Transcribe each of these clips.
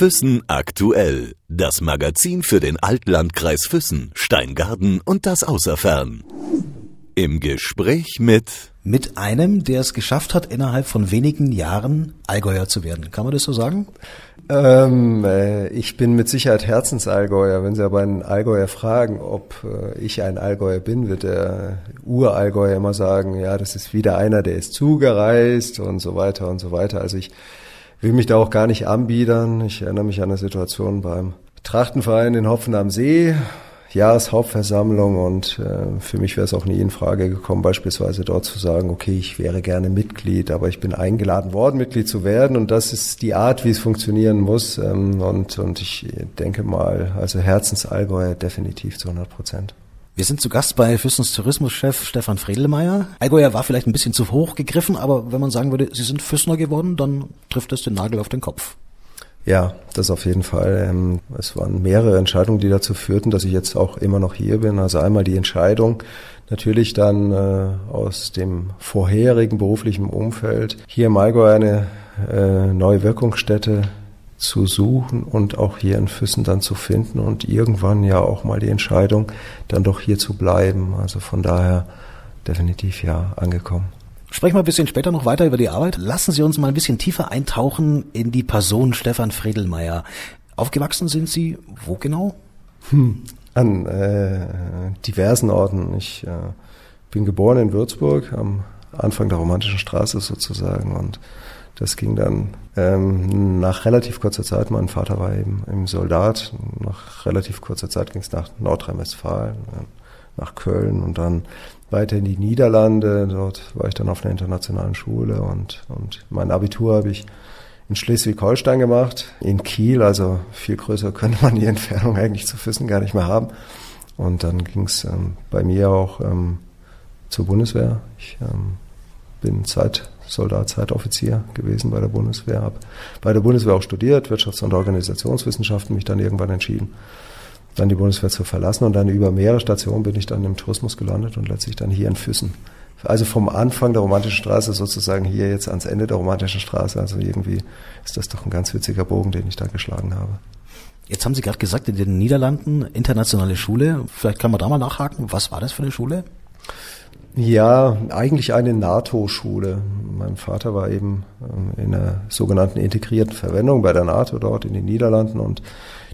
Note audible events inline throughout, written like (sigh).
Füssen aktuell. Das Magazin für den Altlandkreis Füssen, Steingarten und das Außerfern. Im Gespräch mit mit einem, der es geschafft hat, innerhalb von wenigen Jahren Allgäuer zu werden. Kann man das so sagen? Ähm, äh, ich bin mit Sicherheit Herzensallgäuer. Wenn Sie aber einen Allgäuer fragen, ob äh, ich ein Allgäuer bin, wird der Urallgäuer immer sagen, ja, das ist wieder einer, der ist zugereist und so weiter und so weiter. Also ich will mich da auch gar nicht anbiedern. Ich erinnere mich an eine Situation beim Trachtenverein in Hopfen am See. Jahreshauptversammlung und äh, für mich wäre es auch nie in Frage gekommen, beispielsweise dort zu sagen, okay, ich wäre gerne Mitglied, aber ich bin eingeladen worden, Mitglied zu werden und das ist die Art, wie es funktionieren muss ähm, und, und ich denke mal, also Herzensallgäuer definitiv zu 100 Prozent. Wir sind zu Gast bei Füssens Tourismuschef Stefan Fredelmeier. Allgäuer war vielleicht ein bisschen zu hoch gegriffen, aber wenn man sagen würde, Sie sind Füssner geworden, dann trifft es den Nagel auf den Kopf. Ja, das auf jeden Fall. Ähm, es waren mehrere Entscheidungen, die dazu führten, dass ich jetzt auch immer noch hier bin. Also einmal die Entscheidung, natürlich dann äh, aus dem vorherigen beruflichen Umfeld hier im Allgäu eine äh, neue Wirkungsstätte zu suchen und auch hier in Füssen dann zu finden und irgendwann ja auch mal die Entscheidung, dann doch hier zu bleiben. Also von daher definitiv ja angekommen. Sprechen wir ein bisschen später noch weiter über die Arbeit. Lassen Sie uns mal ein bisschen tiefer eintauchen in die Person Stefan Fredelmeier. Aufgewachsen sind Sie wo genau? Hm, an äh, diversen Orten. Ich äh, bin geboren in Würzburg am Anfang der romantischen Straße sozusagen und das ging dann ähm, nach relativ kurzer Zeit. Mein Vater war eben im Soldat. Nach relativ kurzer Zeit ging es nach Nordrhein-Westfalen, nach Köln und dann weiter in die Niederlande. Dort war ich dann auf einer internationalen Schule und, und mein Abitur habe ich in Schleswig-Holstein gemacht, in Kiel, also viel größer könnte man die (laughs) Entfernung eigentlich zu Füssen gar nicht mehr haben. Und dann ging es ähm, bei mir auch ähm, zur Bundeswehr. Ich ähm, bin Zeitsoldat, Zeitoffizier gewesen bei der Bundeswehr, habe bei der Bundeswehr auch studiert, Wirtschafts- und Organisationswissenschaften, mich dann irgendwann entschieden, dann die Bundeswehr zu verlassen und dann über mehrere Stationen bin ich dann im Tourismus gelandet und letztlich dann hier in Füssen. Also vom Anfang der romantischen Straße sozusagen hier jetzt ans Ende der romantischen Straße. Also irgendwie ist das doch ein ganz witziger Bogen, den ich da geschlagen habe. Jetzt haben Sie gerade gesagt, in den Niederlanden internationale Schule. Vielleicht kann man da mal nachhaken. Was war das für eine Schule? Ja, eigentlich eine NATO-Schule. Mein Vater war eben ähm, in einer sogenannten integrierten Verwendung bei der NATO dort in den Niederlanden und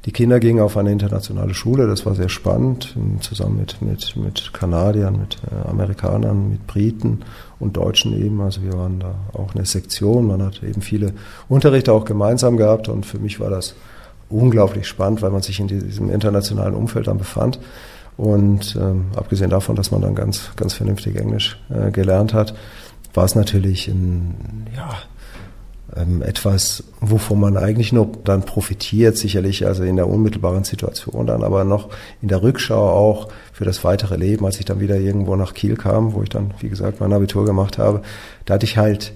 die Kinder gingen auf eine internationale Schule, das war sehr spannend, zusammen mit, mit, mit Kanadiern, mit äh, Amerikanern, mit Briten und Deutschen eben. Also wir waren da auch eine Sektion, man hat eben viele Unterrichte auch gemeinsam gehabt und für mich war das unglaublich spannend, weil man sich in diesem internationalen Umfeld dann befand. Und ähm, abgesehen davon, dass man dann ganz, ganz vernünftig Englisch äh, gelernt hat, war es natürlich ein, ja, ähm, etwas, wovon man eigentlich nur dann profitiert, sicherlich also in der unmittelbaren Situation dann, aber noch in der Rückschau auch für das weitere Leben, als ich dann wieder irgendwo nach Kiel kam, wo ich dann, wie gesagt, mein Abitur gemacht habe, da hatte ich halt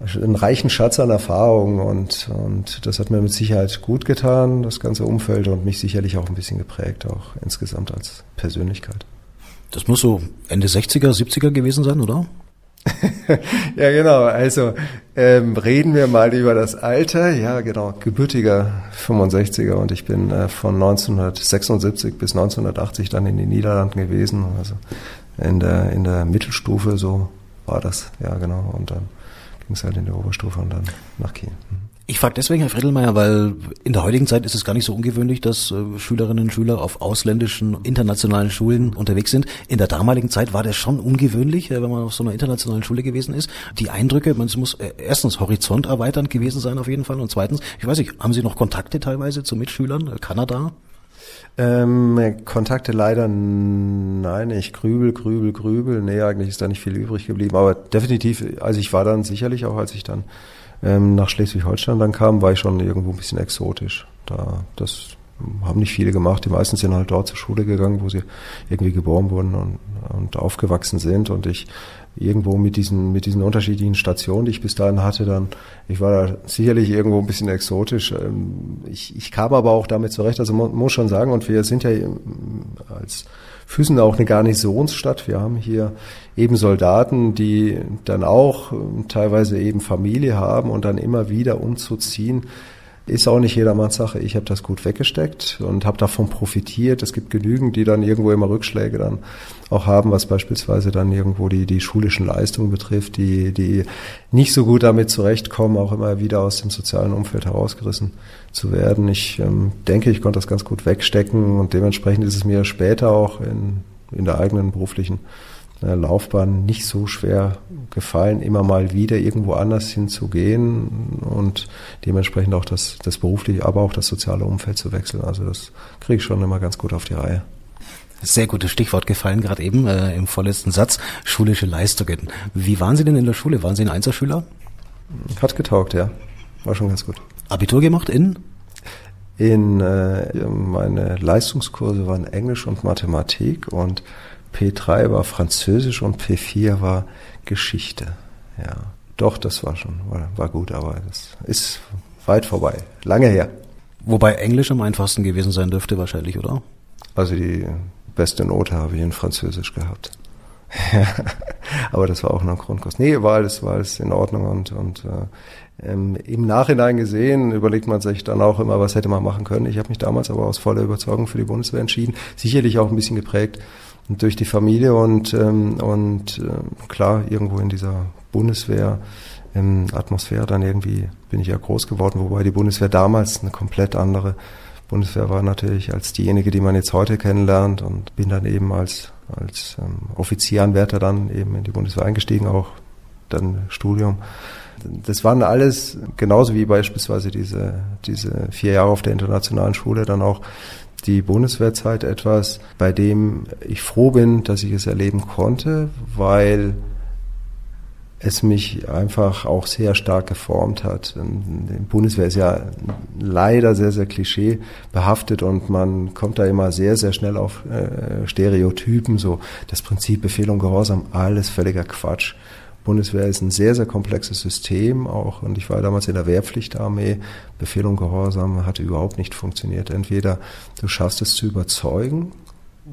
einen reichen Schatz an Erfahrungen und, und das hat mir mit Sicherheit gut getan, das ganze Umfeld und mich sicherlich auch ein bisschen geprägt, auch insgesamt als Persönlichkeit. Das muss so Ende 60er, 70er gewesen sein, oder? (laughs) ja, genau. Also ähm, reden wir mal über das Alter. Ja, genau. Gebürtiger 65er und ich bin äh, von 1976 bis 1980 dann in den Niederlanden gewesen. Also in der, in der Mittelstufe, so war das. Ja, genau. Und dann ging es halt in der Oberstufe und dann nach Kiel. Mhm. Ich frage deswegen, Herr Friedelmeier, weil in der heutigen Zeit ist es gar nicht so ungewöhnlich, dass äh, Schülerinnen und Schüler auf ausländischen, internationalen Schulen unterwegs sind. In der damaligen Zeit war das schon ungewöhnlich, äh, wenn man auf so einer internationalen Schule gewesen ist. Die Eindrücke, man muss äh, erstens Horizont erweiternd gewesen sein auf jeden Fall und zweitens, ich weiß nicht, haben Sie noch Kontakte teilweise zu Mitschülern, Kanada? Ähm, Kontakte leider nein, ich grübel, grübel, grübel. Nee, eigentlich ist da nicht viel übrig geblieben. Aber definitiv, also ich war dann sicherlich auch, als ich dann ähm, nach Schleswig-Holstein dann kam, war ich schon irgendwo ein bisschen exotisch. Da, das haben nicht viele gemacht. Die meisten sind halt dort zur Schule gegangen, wo sie irgendwie geboren wurden und, und aufgewachsen sind. Und ich irgendwo mit diesen, mit diesen unterschiedlichen Stationen, die ich bis dahin hatte, dann, ich war da sicherlich irgendwo ein bisschen exotisch. Ähm, ich, ich kam aber auch damit zurecht. Also muss schon sagen, und wir sind ja als Füssen auch eine Garnisonsstadt. Wir haben hier eben Soldaten, die dann auch ähm, teilweise eben Familie haben und dann immer wieder umzuziehen Ist auch nicht jedermanns Sache. Ich habe das gut weggesteckt und habe davon profitiert. Es gibt genügend, die dann irgendwo immer Rückschläge dann auch haben, was beispielsweise dann irgendwo die, die schulischen Leistungen betrifft, die, die nicht so gut damit zurechtkommen, auch immer wieder aus dem sozialen Umfeld herausgerissen zu werden. Ich ähm, denke, ich konnte das ganz gut wegstecken und dementsprechend ist es mir später auch in, in der eigenen beruflichen äh, Laufbahn nicht so schwer gefallen, immer mal wieder irgendwo anders hinzugehen und dementsprechend auch das, das berufliche, aber auch das soziale Umfeld zu wechseln. Also das kriege ich schon immer ganz gut auf die Reihe. Sehr gutes Stichwort gefallen, gerade eben äh, im vorletzten Satz, schulische Leistungen. Wie waren Sie denn in der Schule? Waren Sie ein Einzelschüler? Hat getaugt, ja. War schon ganz gut. Abitur gemacht in? In äh, meine Leistungskurse waren Englisch und Mathematik und P3 war Französisch und P4 war Geschichte. Ja, doch, das war schon, war, war gut, aber das ist weit vorbei. Lange her. Wobei Englisch am einfachsten gewesen sein dürfte wahrscheinlich, oder? Also die beste Note habe ich in Französisch gehabt. (laughs) aber das war auch noch ein Grundkurs. Nee, war alles, war alles in Ordnung und, und äh, ähm, im Nachhinein gesehen überlegt man sich dann auch immer, was hätte man machen können. Ich habe mich damals aber aus voller Überzeugung für die Bundeswehr entschieden. Sicherlich auch ein bisschen geprägt durch die Familie und, ähm, und äh, klar, irgendwo in dieser Bundeswehr ähm, Atmosphäre dann irgendwie bin ich ja groß geworden, wobei die Bundeswehr damals eine komplett andere Bundeswehr war natürlich als diejenige, die man jetzt heute kennenlernt und bin dann eben als, als ähm, Offizieranwärter dann eben in die Bundeswehr eingestiegen, auch dann Studium. Das waren alles, genauso wie beispielsweise diese, diese vier Jahre auf der internationalen Schule, dann auch die Bundeswehrzeit etwas, bei dem ich froh bin, dass ich es erleben konnte, weil es mich einfach auch sehr stark geformt hat. Die Bundeswehr ist ja leider sehr, sehr klischee behaftet und man kommt da immer sehr, sehr schnell auf äh, Stereotypen, so das Prinzip Befehl und Gehorsam, alles völliger Quatsch. Bundeswehr ist ein sehr, sehr komplexes System auch. Und ich war damals in der Wehrpflichtarmee. Befehl und Gehorsam hatte überhaupt nicht funktioniert. Entweder du schaffst es zu überzeugen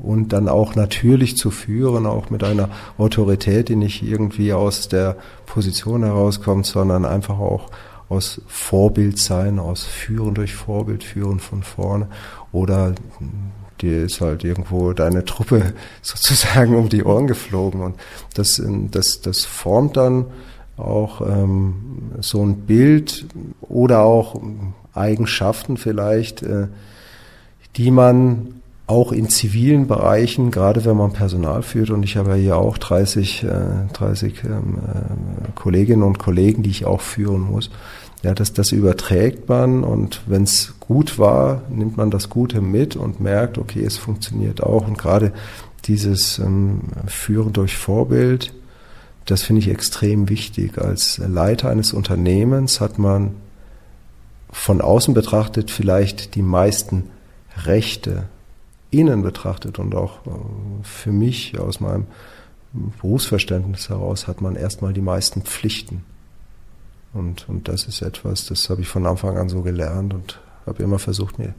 und dann auch natürlich zu führen, auch mit einer Autorität, die nicht irgendwie aus der Position herauskommt, sondern einfach auch aus Vorbild sein, aus Führen durch Vorbild, Führen von vorne oder dir ist halt irgendwo deine Truppe (laughs) sozusagen um die Ohren geflogen. Und das, das, das formt dann auch ähm, so ein Bild oder auch Eigenschaften vielleicht, äh, die man auch in zivilen Bereichen, gerade wenn man Personal führt, und ich habe ja hier auch 30, äh, 30 ähm, äh, Kolleginnen und Kollegen, die ich auch führen muss, ja, das, das überträgt man und wenn es gut war, nimmt man das Gute mit und merkt, okay, es funktioniert auch. Und gerade dieses ähm, Führen durch Vorbild, das finde ich extrem wichtig. Als Leiter eines Unternehmens hat man von außen betrachtet vielleicht die meisten Rechte, innen betrachtet und auch äh, für mich aus meinem Berufsverständnis heraus hat man erstmal die meisten Pflichten. Und, und das ist etwas, das habe ich von Anfang an so gelernt und habe immer versucht, mir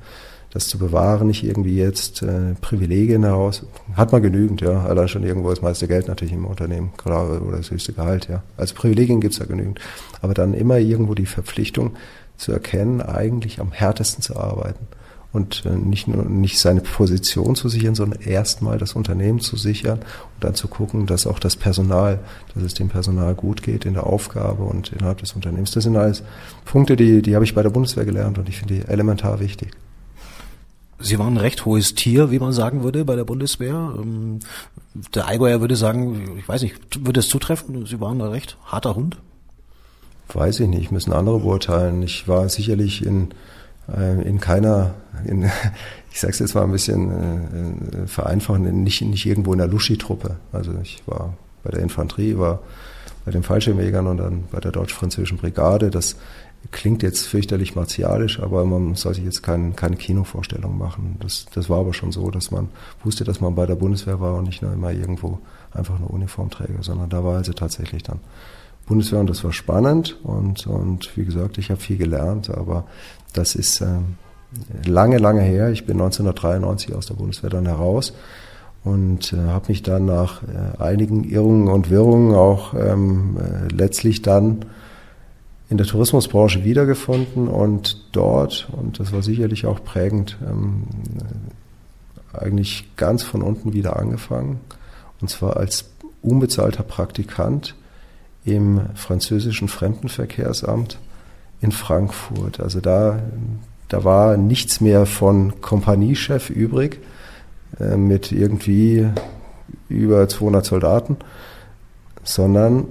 das zu bewahren, nicht irgendwie jetzt äh, Privilegien heraus. Hat man genügend, ja. Allein schon irgendwo das meiste Geld natürlich im Unternehmen, klar, oder das höchste Gehalt, ja. Als Privilegien gibt's ja genügend. Aber dann immer irgendwo die Verpflichtung zu erkennen, eigentlich am härtesten zu arbeiten und äh, nicht nur nicht seine Position zu sichern, sondern erstmal das Unternehmen zu sichern und dann zu gucken, dass auch das Personal, dass es dem Personal gut geht in der Aufgabe und innerhalb des Unternehmens. Das sind alles Punkte, die, die habe ich bei der Bundeswehr gelernt und ich finde die elementar wichtig. Sie waren ein recht hohes Tier, wie man sagen würde, bei der Bundeswehr. Ähm, der Allgäuer würde sagen, ich weiß nicht, würde es zutreffen? Sie waren ein recht harter Hund? Weiß ich nicht, müssen andere beurteilen. Ich war sicherlich in äh, in keiner, in, (laughs) ich sage es jetzt mal ein bisschen äh, vereinfachen, nicht, nicht irgendwo in der Luschi-Truppe. Also ich war bei der Infanterie, war bei den Fallschirmjägern und dann bei der deutsch-französischen Brigade. Das klingt jetzt fürchterlich martialisch, aber man soll sich jetzt kein, keine Kinovorstellung machen. Das, das war aber schon so, dass man wusste, dass man bei der Bundeswehr war und nicht nur immer irgendwo einfach eine Uniformträger, sondern da war also tatsächlich dann Bundeswehr und das war spannend und, und wie gesagt, ich habe viel gelernt, aber das ist äh, lange, lange her. Ich bin 1993 aus der Bundeswehr dann heraus und äh, habe mich dann nach äh, einigen Irrungen und Wirrungen auch ähm, äh, letztlich dann in der Tourismusbranche wiedergefunden und dort, und das war sicherlich auch prägend, ähm, eigentlich ganz von unten wieder angefangen. Und zwar als unbezahlter Praktikant im französischen Fremdenverkehrsamt in Frankfurt. Also da, da war nichts mehr von Kompaniechef übrig äh, mit irgendwie über 200 Soldaten, sondern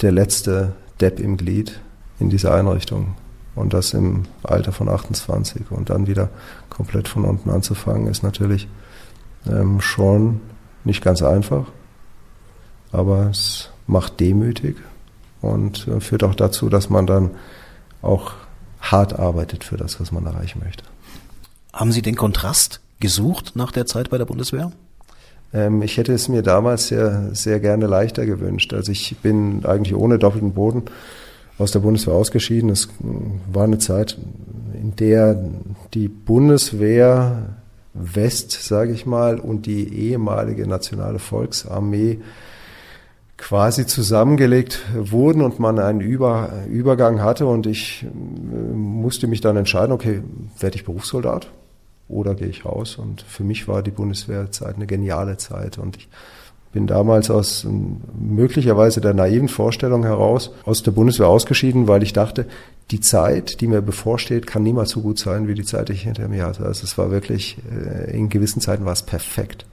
der letzte Depp im Glied in dieser Einrichtung. Und das im Alter von 28 und dann wieder komplett von unten anzufangen, ist natürlich ähm, schon nicht ganz einfach, aber es macht demütig und äh, führt auch dazu, dass man dann auch hart arbeitet für das, was man erreichen möchte. Haben Sie den Kontrast gesucht nach der Zeit bei der Bundeswehr? Ähm, ich hätte es mir damals sehr, sehr gerne leichter gewünscht. Also ich bin eigentlich ohne doppelten Boden aus der Bundeswehr ausgeschieden. Es war eine Zeit, in der die Bundeswehr West, sage ich mal, und die ehemalige Nationale Volksarmee quasi zusammengelegt wurden und man einen Über, Übergang hatte und ich äh, musste mich dann entscheiden, okay, werde ich Berufssoldat oder gehe ich raus? Und für mich war die Bundeswehrzeit eine geniale Zeit und ich bin damals aus möglicherweise der naiven Vorstellung heraus aus der Bundeswehr ausgeschieden, weil ich dachte, die Zeit, die mir bevorsteht, kann niemals so gut sein wie die Zeit, die ich hinter mir hatte. Also es war wirklich, äh, in gewissen Zeiten war es perfekt.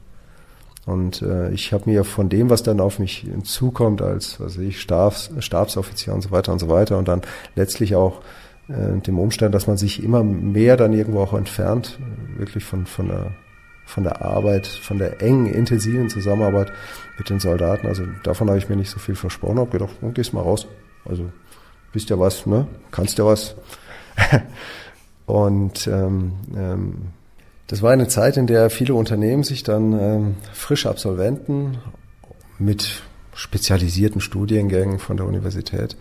Und äh, ich habe mir von dem, was dann auf mich zukommt, als was ich Stabs, Stabsoffizier und so weiter und so weiter und dann letztlich auch äh, dem Umstand, dass man sich immer mehr dann irgendwo auch entfernt, wirklich von, von der von der Arbeit, von der engen, intensiven Zusammenarbeit mit den Soldaten. Also davon habe ich mir nicht so viel versprochen, habe gedacht, oh, gehst mal raus. Also bist ja was, ne? Kannst ja was. (laughs) Und ähm, ähm, das war eine Zeit, in der viele Unternehmen sich dann ähm, frische Absolventen mit spezialisierten Studiengängen von der Universität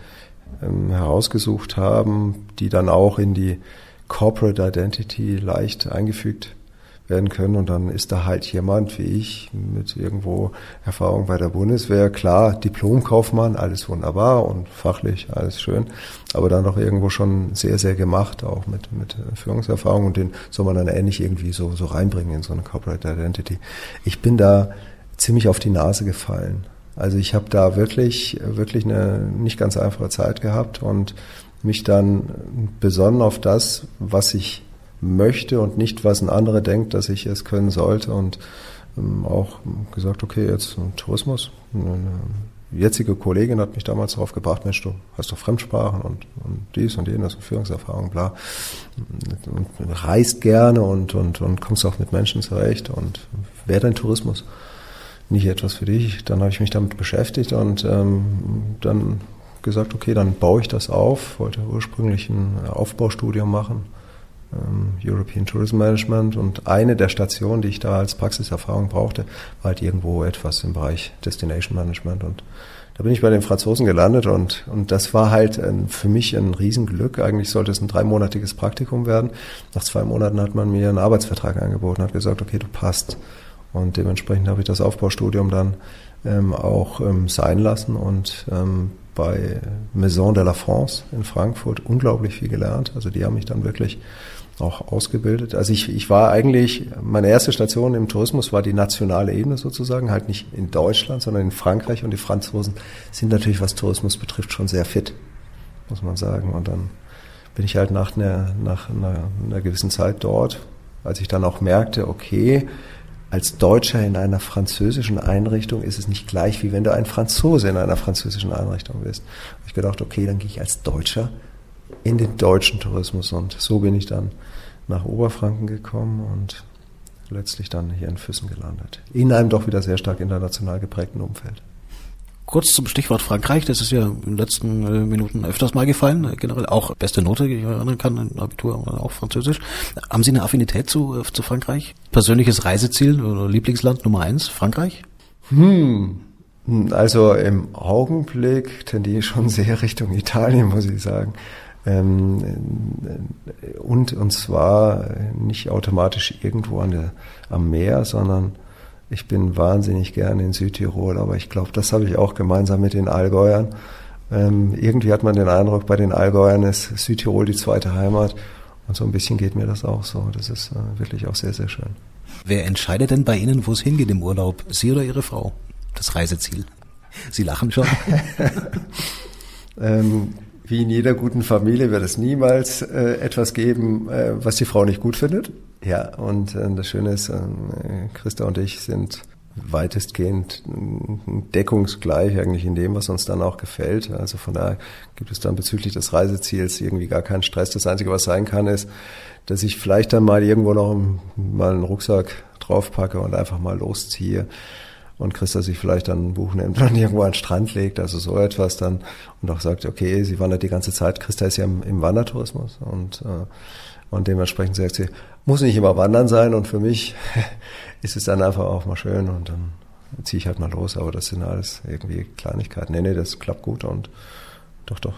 ähm, herausgesucht haben, die dann auch in die Corporate Identity leicht eingefügt werden können. Und dann ist da halt jemand wie ich mit irgendwo Erfahrung bei der Bundeswehr. Klar, Diplomkaufmann, alles wunderbar und fachlich alles schön, aber dann doch irgendwo schon sehr, sehr gemacht, auch mit, mit Führungserfahrung. Und den soll man dann ähnlich irgendwie so, so reinbringen in so eine Corporate Identity. Ich bin da ziemlich auf die Nase gefallen. Also ich habe da wirklich, wirklich eine nicht ganz einfache Zeit gehabt und mich dann besonnen auf das, was ich möchte und nicht, was ein anderer denkt, dass ich es können sollte. Und ähm, auch gesagt, okay, jetzt Tourismus. Eine jetzige Kollegin hat mich damals darauf gebracht, Mensch, du hast doch Fremdsprachen und, und dies und jenes und Führungserfahrung, bla. Und reist gerne und, und, und kommst auch mit Menschen zurecht und wäre dein Tourismus nicht etwas für dich? Dann habe ich mich damit beschäftigt und ähm, dann gesagt, okay, dann baue ich das auf, wollte ursprünglich ein Aufbaustudium machen European Tourism Management und eine der Stationen, die ich da als Praxiserfahrung brauchte, war halt irgendwo etwas im Bereich Destination Management und da bin ich bei den Franzosen gelandet und, und das war halt ein, für mich ein Riesenglück. Eigentlich sollte es ein dreimonatiges Praktikum werden. Nach zwei Monaten hat man mir einen Arbeitsvertrag angeboten, hat gesagt, okay, du passt. Und dementsprechend habe ich das Aufbaustudium dann ähm, auch ähm, sein lassen und ähm, bei Maison de la France in Frankfurt unglaublich viel gelernt. Also die haben mich dann wirklich auch ausgebildet. Also ich, ich war eigentlich, meine erste Station im Tourismus war die nationale Ebene sozusagen, halt nicht in Deutschland, sondern in Frankreich und die Franzosen sind natürlich, was Tourismus betrifft, schon sehr fit, muss man sagen. Und dann bin ich halt nach einer, nach einer, einer gewissen Zeit dort, als ich dann auch merkte, okay, als Deutscher in einer französischen Einrichtung ist es nicht gleich, wie wenn du ein Franzose in einer französischen Einrichtung bist. Ich gedacht, okay, dann gehe ich als Deutscher in den deutschen Tourismus. Und so bin ich dann nach Oberfranken gekommen und letztlich dann hier in Füssen gelandet. In einem doch wieder sehr stark international geprägten Umfeld. Kurz zum Stichwort Frankreich, das ist ja in den letzten äh, Minuten öfters mal gefallen, generell auch beste Note, die ich erinnern kann, im Abitur auch Französisch. Haben Sie eine Affinität zu, äh, zu Frankreich? Persönliches Reiseziel oder Lieblingsland Nummer eins, Frankreich? Hm, also im Augenblick tendiere ich schon (laughs) sehr Richtung Italien, muss ich sagen. Ähm, und, und zwar nicht automatisch irgendwo an der, am Meer, sondern ich bin wahnsinnig gerne in Südtirol, aber ich glaube, das habe ich auch gemeinsam mit den Allgäuern. Ähm, irgendwie hat man den Eindruck, bei den Allgäuern ist Südtirol die zweite Heimat. Und so ein bisschen geht mir das auch so. Das ist äh, wirklich auch sehr, sehr schön. Wer entscheidet denn bei Ihnen, wo es hingeht im Urlaub? Sie oder Ihre Frau? Das Reiseziel? Sie lachen schon. (laughs) ähm, wie in jeder guten Familie wird es niemals äh, etwas geben, äh, was die Frau nicht gut findet. Ja, und äh, das Schöne ist, äh, Christa und ich sind weitestgehend deckungsgleich eigentlich in dem, was uns dann auch gefällt. Also von daher gibt es dann bezüglich des Reiseziels irgendwie gar keinen Stress. Das Einzige, was sein kann, ist, dass ich vielleicht dann mal irgendwo noch mal einen Rucksack draufpacke und einfach mal losziehe und Christa sich vielleicht (laughs) dann ein Buch nimmt und irgendwo an den Strand legt, also so etwas dann und auch sagt, okay, sie wandert die ganze Zeit. Christa ist ja im, im Wandertourismus und äh, und dementsprechend sagt sie, muss nicht immer wandern sein und für mich (laughs) ist es dann einfach auch mal schön und dann ziehe ich halt mal los. Aber das sind alles irgendwie Kleinigkeiten. Nee, nee, das klappt gut und doch, doch,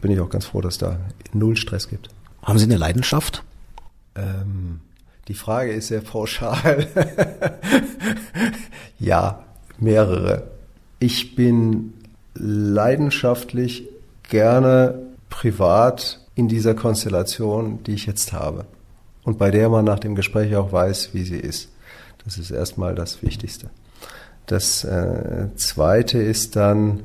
bin ich auch ganz froh, dass da null Stress gibt. Haben Sie eine Leidenschaft? Ähm, die Frage ist sehr pauschal. (laughs) ja, mehrere. Ich bin leidenschaftlich gerne privat in dieser Konstellation, die ich jetzt habe. Und bei der man nach dem Gespräch auch weiß, wie sie ist. Das ist erstmal das Wichtigste. Das äh, Zweite ist dann,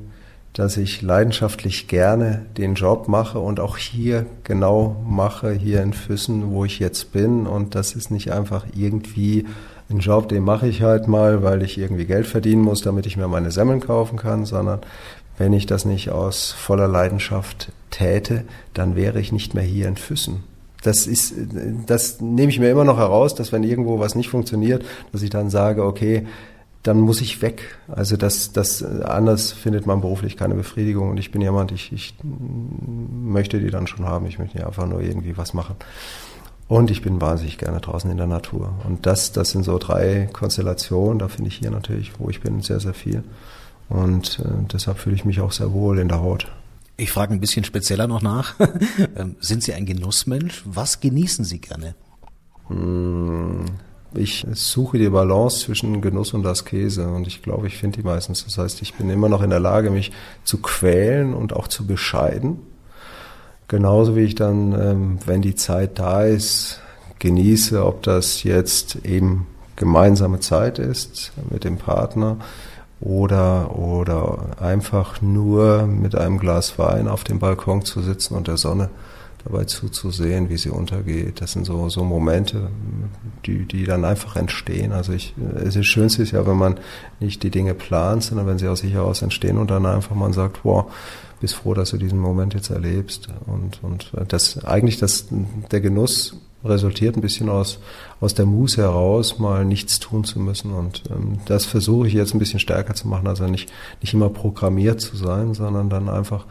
dass ich leidenschaftlich gerne den Job mache und auch hier genau mache, hier in Füssen, wo ich jetzt bin. Und das ist nicht einfach irgendwie ein Job, den mache ich halt mal, weil ich irgendwie Geld verdienen muss, damit ich mir meine Semmeln kaufen kann, sondern wenn ich das nicht aus voller Leidenschaft täte, dann wäre ich nicht mehr hier in Füssen. Das ist, das nehme ich mir immer noch heraus, dass wenn irgendwo was nicht funktioniert, dass ich dann sage, okay, dann muss ich weg. Also das, das anders findet man beruflich keine Befriedigung und ich bin jemand, ich, ich möchte die dann schon haben. Ich möchte nicht einfach nur irgendwie was machen. Und ich bin wahnsinnig gerne draußen in der Natur. Und das, das sind so drei Konstellationen. Da finde ich hier natürlich, wo ich bin, sehr, sehr viel. Und äh, deshalb fühle ich mich auch sehr wohl in der Haut. Ich frage ein bisschen spezieller noch nach. (laughs) Ähm, sind Sie ein Genussmensch? Was genießen Sie gerne? Hm, ich suche die Balance zwischen Genuss und Askese und ich glaube, ich finde die meistens. Das heißt, ich bin immer noch in der Lage, mich zu quälen und auch zu bescheiden. Genauso wie ich dann, ähm, wenn die Zeit da ist, genieße, ob das jetzt eben gemeinsame Zeit ist mit dem Partner, oder, oder einfach nur mit einem Glas Wein auf dem Balkon zu sitzen und der Sonne dabei zuzusehen, wie sie untergeht. Das sind so, so Momente, die, die dann einfach entstehen. Also ich, es ist Schönste ist ja, wenn man nicht die Dinge plant, sondern wenn sie aus sich heraus entstehen und dann einfach man sagt, wow, bist froh, dass du diesen Moment jetzt erlebst. Und, und das, eigentlich das, der Genuss resultiert ein bisschen aus, aus der Muße heraus, mal nichts tun zu müssen. Und ähm, das versuche ich jetzt ein bisschen stärker zu machen, also nicht, nicht immer programmiert zu sein, sondern dann einfach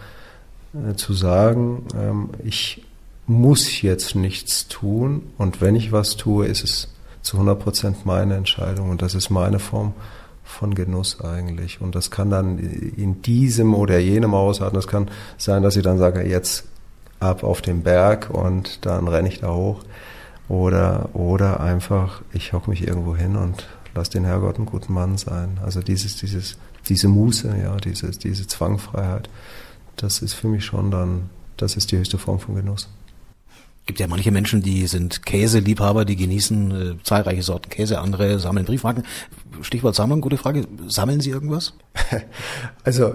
äh, zu sagen, ähm, ich muss jetzt nichts tun und wenn ich was tue, ist es zu 100 Prozent meine Entscheidung und das ist meine Form von Genuss eigentlich. Und das kann dann in diesem oder jenem ausarten. Das kann sein, dass ich dann sage, jetzt ab auf den Berg und dann renne ich da hoch. Oder, oder einfach, ich hocke mich irgendwo hin und lass den Herrgott einen guten Mann sein. Also dieses, dieses, diese Muße, ja, diese, diese Zwangfreiheit, das ist für mich schon dann, das ist die höchste Form von Genuss gibt ja manche Menschen, die sind Käseliebhaber, die genießen äh, zahlreiche Sorten Käse, andere sammeln Briefmarken. Stichwort Sammeln, gute Frage. Sammeln Sie irgendwas? (laughs) Also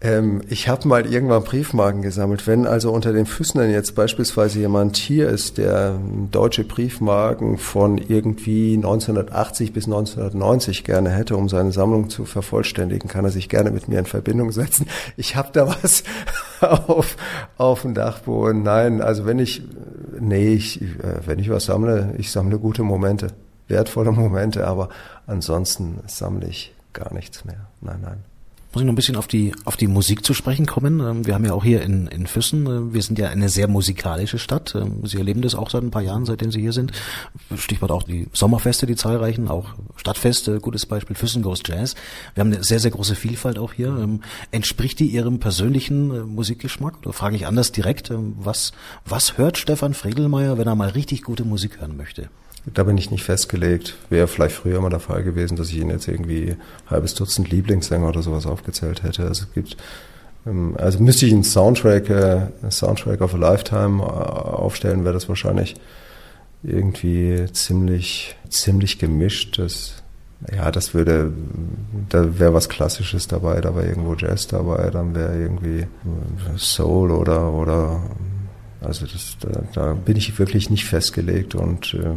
ähm, ich habe mal irgendwann Briefmarken gesammelt. Wenn also unter den Füßnern jetzt beispielsweise jemand hier ist, der deutsche Briefmarken von irgendwie 1980 bis 1990 gerne hätte, um seine Sammlung zu vervollständigen, kann er sich gerne mit mir in Verbindung setzen. Ich habe da was (laughs) auf, auf dem Dachboden. Nein, also wenn ich, nee, ich, äh, wenn ich was sammle, ich sammle gute Momente, wertvolle (laughs) Momente, aber ansonsten sammle ich gar nichts mehr. Nein, nein muss ich noch ein bisschen auf die, auf die Musik zu sprechen kommen. Ähm, wir haben ja auch hier in, in Füssen, äh, wir sind ja eine sehr musikalische Stadt. Ähm, Sie erleben das auch seit ein paar Jahren, seitdem Sie hier sind. Stichwort auch die Sommerfeste, die zahlreichen, auch Stadtfeste, gutes Beispiel Füssen Goes Jazz. Wir haben eine sehr, sehr große Vielfalt auch hier. Ähm, entspricht die Ihrem persönlichen äh, Musikgeschmack? Oder frage ich anders direkt, was, was hört Stefan Fredelmeier, wenn er mal richtig gute Musik hören möchte? Da bin ich nicht festgelegt. Wäre vielleicht früher mal der Fall gewesen, dass ich Ihnen jetzt irgendwie ein halbes Dutzend Lieblingssänger oder sowas aufgezählt hätte. Also es gibt Ähm, also müsste ich einen Soundtrack, äh, Soundtrack of a Lifetime äh, aufstellen, wäre das wahrscheinlich irgendwie ziemlich, ziemlich gemischt. Das, ja, das würde, da wäre was Klassisches dabei, da wäre irgendwo Jazz dabei, dann wäre irgendwie Soul oder, oder, also das, da, da bin ich wirklich nicht festgelegt und äh,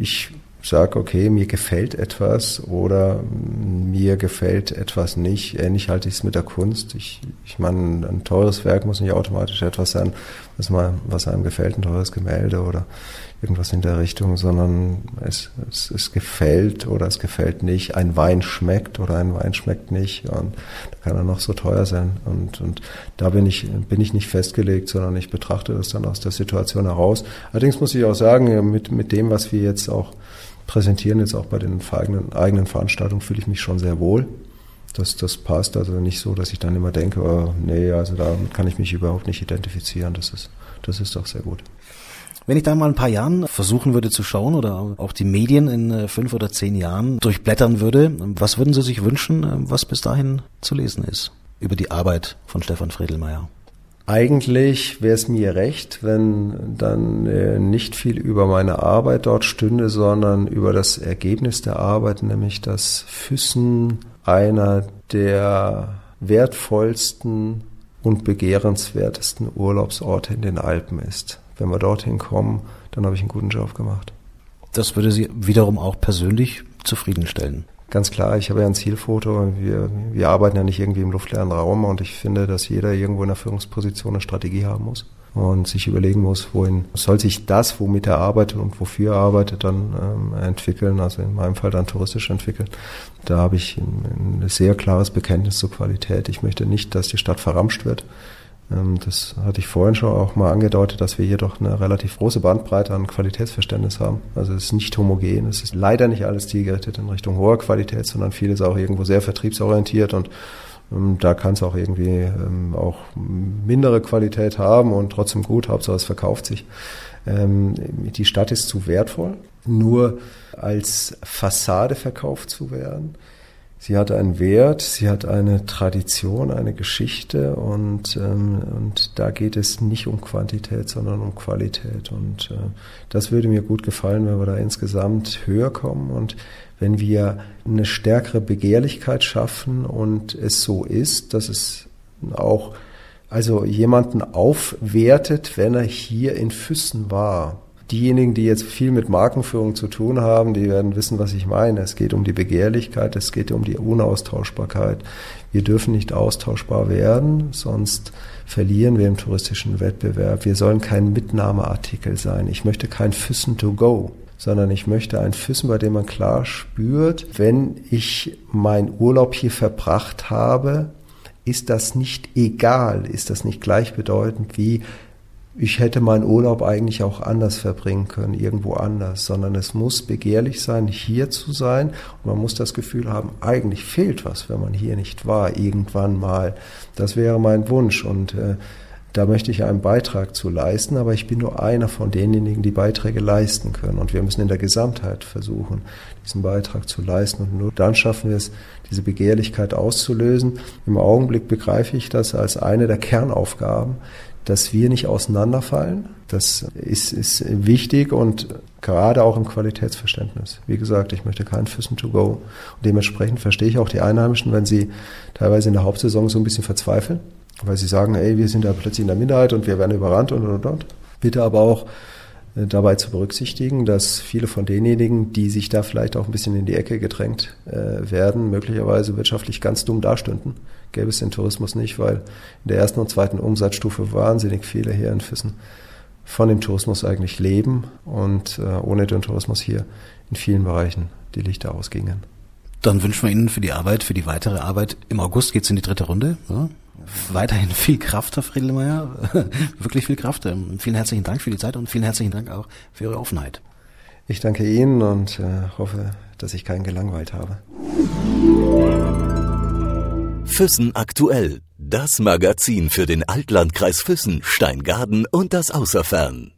ich sage, okay, mir gefällt etwas oder mir gefällt etwas nicht. Ähnlich halte ich es mit der Kunst. Ich, ich meine, ein teures Werk muss nicht automatisch etwas sein, was, man, was einem gefällt, ein teures Gemälde oder irgendwas in der Richtung, sondern es, es, es gefällt oder es gefällt nicht. Ein Wein schmeckt oder ein Wein schmeckt nicht und da kann er noch so teuer sein. Und, und da bin ich, bin ich nicht festgelegt, sondern ich betrachte das dann aus der Situation heraus. Allerdings muss ich auch sagen, mit, mit dem, was wir jetzt auch präsentieren, jetzt auch bei den eigenen, eigenen Veranstaltungen, fühle ich mich schon sehr wohl. Das, das passt also nicht so, dass ich dann immer denke, oh, nee, also damit kann ich mich überhaupt nicht identifizieren. Das ist, das ist doch sehr gut. Wenn ich da mal ein paar Jahren versuchen würde zu schauen oder auch die Medien in äh, fünf oder zehn Jahren durchblättern würde, was würden Sie sich wünschen, äh, was bis dahin zu lesen ist über die Arbeit von Stefan Fredelmeier? Eigentlich wäre es mir recht, wenn dann äh, nicht viel über meine Arbeit dort stünde, sondern über das Ergebnis der Arbeit, nämlich dass Füssen einer der wertvollsten und begehrenswertesten Urlaubsorte in den Alpen ist. Wenn wir dorthin kommen, dann habe ich einen guten Job gemacht. Das würde Sie wiederum auch persönlich zufriedenstellen ganz klar, ich habe ja ein Zielfoto. Wir, wir arbeiten ja nicht irgendwie im luftleeren Raum und ich finde, dass jeder irgendwo in der Führungsposition eine Strategie haben muss und sich überlegen muss, wohin soll sich das, womit er arbeitet und wofür er arbeitet, dann ähm, entwickeln, also in meinem Fall dann touristisch entwickeln. Da habe ich ein, ein sehr klares Bekenntnis zur Qualität. Ich möchte nicht, dass die Stadt verramscht wird. Ähm, das hatte ich vorhin schon auch mal angedeutet, dass wir hier doch eine relativ große Bandbreite an Qualitätsverständnis haben. Also es ist nicht homogen, es ist leider nicht alles zielgerichtet in Richtung hoher Qualität, sondern vieles auch irgendwo sehr vertriebsorientiert und ähm, da kann es auch irgendwie ähm, auch mindere Qualität haben und trotzdem gut, Hauptsache es verkauft sich. die Stadt ist zu wertvoll, nur als Fassade verkauft zu werden. Sie hat einen Wert, sie hat eine Tradition, eine Geschichte und, ähm, und da geht es nicht um Quantität, sondern um Qualität. Und äh, das würde mir gut gefallen, wenn wir da insgesamt höher kommen und wenn wir eine stärkere Begehrlichkeit schaffen und es so ist, dass es auch also jemanden aufwertet, wenn er hier in Füssen war diejenigen, die jetzt viel mit Markenführung zu tun haben, die werden wissen, was ich meine. Es geht um die Begehrlichkeit, es geht um die Unaustauschbarkeit. Wir dürfen nicht austauschbar werden, sonst verlieren wir im touristischen Wettbewerb. Wir sollen kein Mitnahmeartikel sein. Ich möchte kein Füssen to go sondern ich möchte ein Füssen, bei dem man klar spürt, wenn ich meinen Urlaub hier verbracht habe, ist das nicht egal, ist das nicht gleichbedeutend wie ich hätte meinen Urlaub eigentlich auch anders verbringen können, irgendwo anders, sondern es muss begehrlich sein, hier zu sein und man muss das Gefühl haben, eigentlich fehlt was, wenn man hier nicht war, irgendwann mal. Das wäre mein Wunsch und äh, da möchte ich einen Beitrag zu leisten, aber ich bin nur einer von denjenigen, die Beiträge leisten können. Und wir müssen in der Gesamtheit versuchen, diesen Beitrag zu leisten. Und nur dann schaffen wir es, diese Begehrlichkeit auszulösen. Im Augenblick begreife ich das als eine der Kernaufgaben, dass wir nicht auseinanderfallen. Das ist, ist wichtig und gerade auch im Qualitätsverständnis. Wie gesagt, ich möchte keinen Füssen to go. Und dementsprechend verstehe ich auch die Einheimischen, wenn sie teilweise in der Hauptsaison so ein bisschen verzweifeln, weil sie sagen, ey, wir sind da plötzlich in der Minderheit und wir werden überrannt und und und. Bitte aber auch dabei zu berücksichtigen, dass viele von denjenigen, die sich da vielleicht auch ein bisschen in die Ecke gedrängt äh, werden, möglicherweise wirtschaftlich ganz dumm dastünden. Gäbe es den Tourismus nicht, weil in der ersten und zweiten Umsatzstufe wahnsinnig viele hier in Füssen von dem Tourismus eigentlich leben und äh, ohne den Tourismus hier in vielen Bereichen die Lichter ausgingen. Dann wünschen wir Ihnen für die Arbeit, für die weitere Arbeit. Im August geht's in die dritte Runde. Ja? Weiterhin viel Kraft, Herr Friedelmeier. (laughs) Wirklich viel Kraft. Ähm, vielen herzlichen Dank für die Zeit und vielen herzlichen Dank auch für Ihre Offenheit. Ich danke Ihnen und äh, hoffe, dass ich keinen gelangweilt habe. Füssen aktuell. Das Magazin für den Altlandkreis Füssen, Steingaden und das Außerfern.